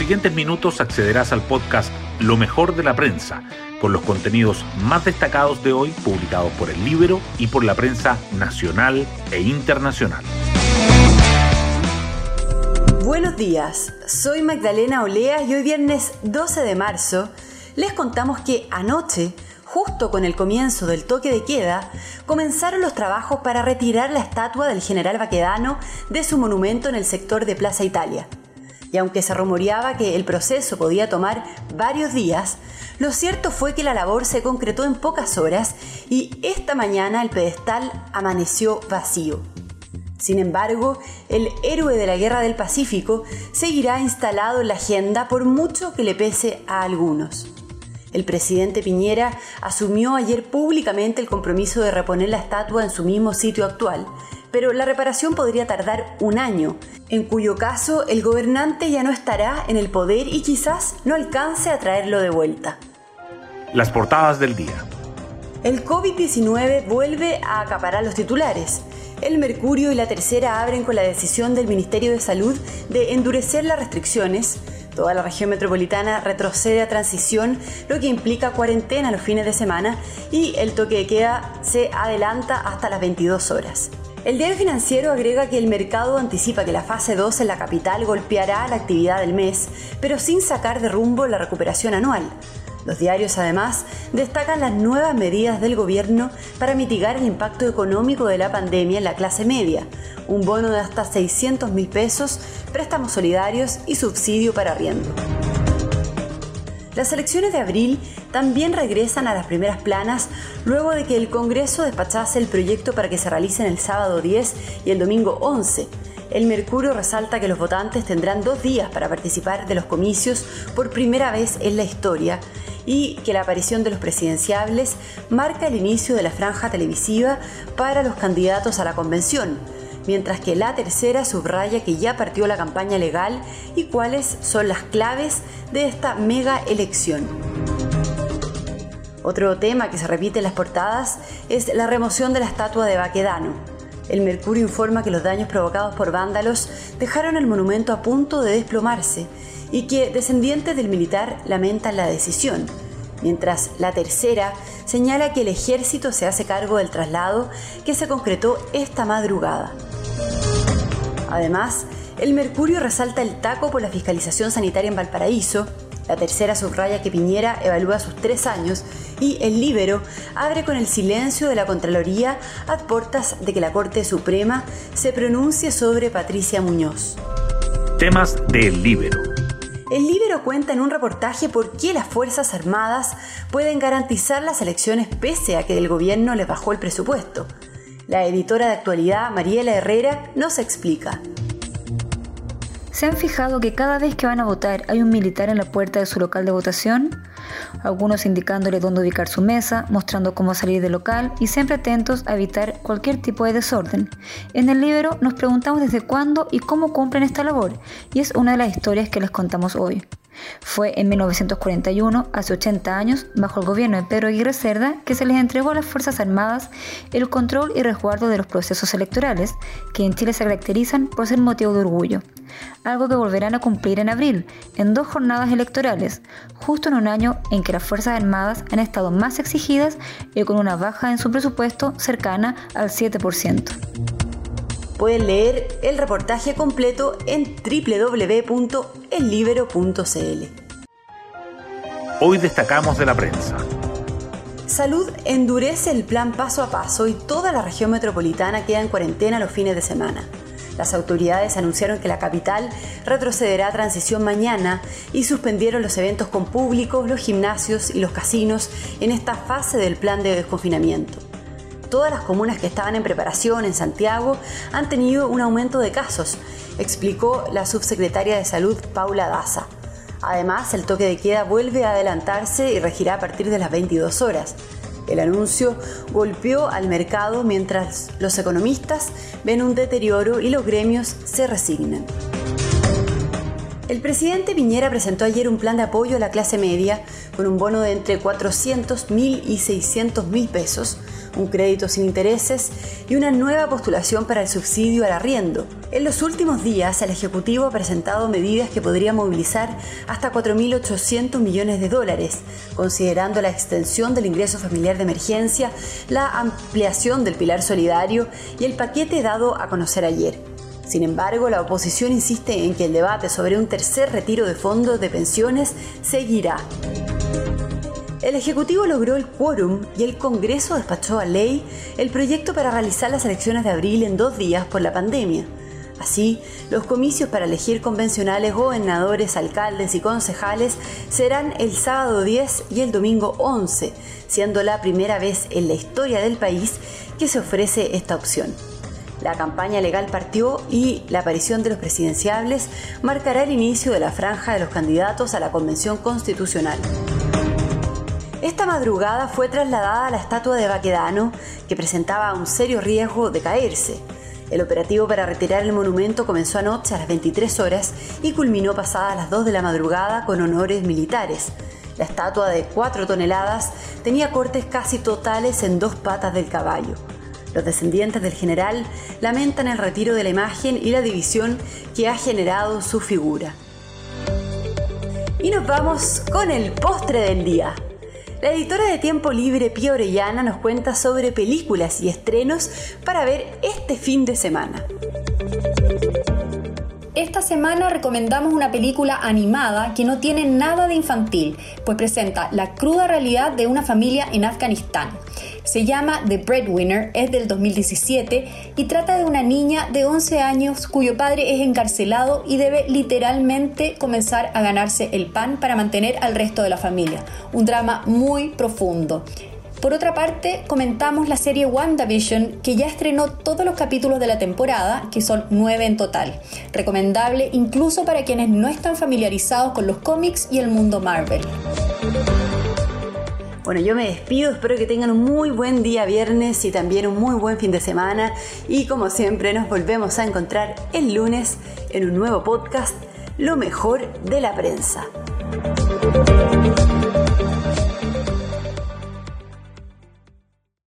siguientes minutos accederás al podcast Lo mejor de la prensa, con los contenidos más destacados de hoy publicados por el Libro y por la prensa nacional e internacional. Buenos días, soy Magdalena Olea y hoy viernes 12 de marzo les contamos que anoche, justo con el comienzo del toque de queda, comenzaron los trabajos para retirar la estatua del general Baquedano de su monumento en el sector de Plaza Italia. Y aunque se rumoreaba que el proceso podía tomar varios días, lo cierto fue que la labor se concretó en pocas horas y esta mañana el pedestal amaneció vacío. Sin embargo, el héroe de la Guerra del Pacífico seguirá instalado en la agenda por mucho que le pese a algunos. El presidente Piñera asumió ayer públicamente el compromiso de reponer la estatua en su mismo sitio actual, pero la reparación podría tardar un año, en cuyo caso el gobernante ya no estará en el poder y quizás no alcance a traerlo de vuelta. Las portadas del día. El COVID-19 vuelve a acaparar los titulares. El Mercurio y la Tercera abren con la decisión del Ministerio de Salud de endurecer las restricciones. Toda la región metropolitana retrocede a transición, lo que implica cuarentena los fines de semana y el toque de queda se adelanta hasta las 22 horas. El diario financiero agrega que el mercado anticipa que la fase 2 en la capital golpeará la actividad del mes, pero sin sacar de rumbo la recuperación anual. Los diarios además destacan las nuevas medidas del gobierno para mitigar el impacto económico de la pandemia en la clase media, un bono de hasta 600 mil pesos, préstamos solidarios y subsidio para arriendo. Las elecciones de abril también regresan a las primeras planas luego de que el Congreso despachase el proyecto para que se realicen el sábado 10 y el domingo 11 el Mercurio resalta que los votantes tendrán dos días para participar de los comicios por primera vez en la historia y que la aparición de los presidenciables marca el inicio de la franja televisiva para los candidatos a la convención, mientras que la tercera subraya que ya partió la campaña legal y cuáles son las claves de esta mega elección. Otro tema que se repite en las portadas es la remoción de la estatua de Baquedano. El Mercurio informa que los daños provocados por vándalos dejaron el monumento a punto de desplomarse y que descendientes del militar lamentan la decisión, mientras la tercera señala que el ejército se hace cargo del traslado que se concretó esta madrugada. Además, el Mercurio resalta el taco por la fiscalización sanitaria en Valparaíso, la tercera subraya que Piñera evalúa sus tres años y el Libero abre con el silencio de la Contraloría a portas de que la Corte Suprema se pronuncie sobre Patricia Muñoz. Temas del Libero. El Libero cuenta en un reportaje por qué las Fuerzas Armadas pueden garantizar las elecciones pese a que el gobierno les bajó el presupuesto. La editora de actualidad, Mariela Herrera, nos explica. ¿Se han fijado que cada vez que van a votar hay un militar en la puerta de su local de votación? Algunos indicándole dónde ubicar su mesa, mostrando cómo salir del local y siempre atentos a evitar cualquier tipo de desorden. En el libro nos preguntamos desde cuándo y cómo cumplen esta labor, y es una de las historias que les contamos hoy. Fue en 1941, hace 80 años, bajo el gobierno de Pedro Aguirre Cerda, que se les entregó a las Fuerzas Armadas el control y resguardo de los procesos electorales, que en Chile se caracterizan por ser motivo de orgullo. Algo que volverán a cumplir en abril, en dos jornadas electorales, justo en un año en que las Fuerzas Armadas han estado más exigidas y con una baja en su presupuesto cercana al 7%. Pueden leer el reportaje completo en www.ellibero.cl. Hoy destacamos de la prensa. Salud endurece el plan paso a paso y toda la región metropolitana queda en cuarentena los fines de semana. Las autoridades anunciaron que la capital retrocederá a transición mañana y suspendieron los eventos con público, los gimnasios y los casinos en esta fase del plan de desconfinamiento todas las comunas que estaban en preparación en Santiago han tenido un aumento de casos, explicó la subsecretaria de Salud Paula Daza. Además, el toque de queda vuelve a adelantarse y regirá a partir de las 22 horas. El anuncio golpeó al mercado mientras los economistas ven un deterioro y los gremios se resignan. El presidente Piñera presentó ayer un plan de apoyo a la clase media con un bono de entre 400 mil y 600 mil pesos un crédito sin intereses y una nueva postulación para el subsidio al arriendo. En los últimos días, el Ejecutivo ha presentado medidas que podrían movilizar hasta 4.800 millones de dólares, considerando la extensión del ingreso familiar de emergencia, la ampliación del pilar solidario y el paquete dado a conocer ayer. Sin embargo, la oposición insiste en que el debate sobre un tercer retiro de fondos de pensiones seguirá. El Ejecutivo logró el quórum y el Congreso despachó a ley el proyecto para realizar las elecciones de abril en dos días por la pandemia. Así, los comicios para elegir convencionales, gobernadores, alcaldes y concejales serán el sábado 10 y el domingo 11, siendo la primera vez en la historia del país que se ofrece esta opción. La campaña legal partió y la aparición de los presidenciables marcará el inicio de la franja de los candidatos a la Convención Constitucional. Esta madrugada fue trasladada a la estatua de Baquedano, que presentaba un serio riesgo de caerse. El operativo para retirar el monumento comenzó anoche a las 23 horas y culminó pasadas las 2 de la madrugada con honores militares. La estatua de 4 toneladas tenía cortes casi totales en dos patas del caballo. Los descendientes del general lamentan el retiro de la imagen y la división que ha generado su figura. Y nos vamos con el postre del día. La editora de Tiempo Libre Pía Orellana nos cuenta sobre películas y estrenos para ver este fin de semana. Esta semana recomendamos una película animada que no tiene nada de infantil, pues presenta la cruda realidad de una familia en Afganistán. Se llama The Breadwinner, es del 2017 y trata de una niña de 11 años cuyo padre es encarcelado y debe literalmente comenzar a ganarse el pan para mantener al resto de la familia. Un drama muy profundo. Por otra parte, comentamos la serie WandaVision, que ya estrenó todos los capítulos de la temporada, que son nueve en total. Recomendable incluso para quienes no están familiarizados con los cómics y el mundo Marvel. Bueno, yo me despido, espero que tengan un muy buen día viernes y también un muy buen fin de semana y como siempre nos volvemos a encontrar el lunes en un nuevo podcast, Lo mejor de la prensa.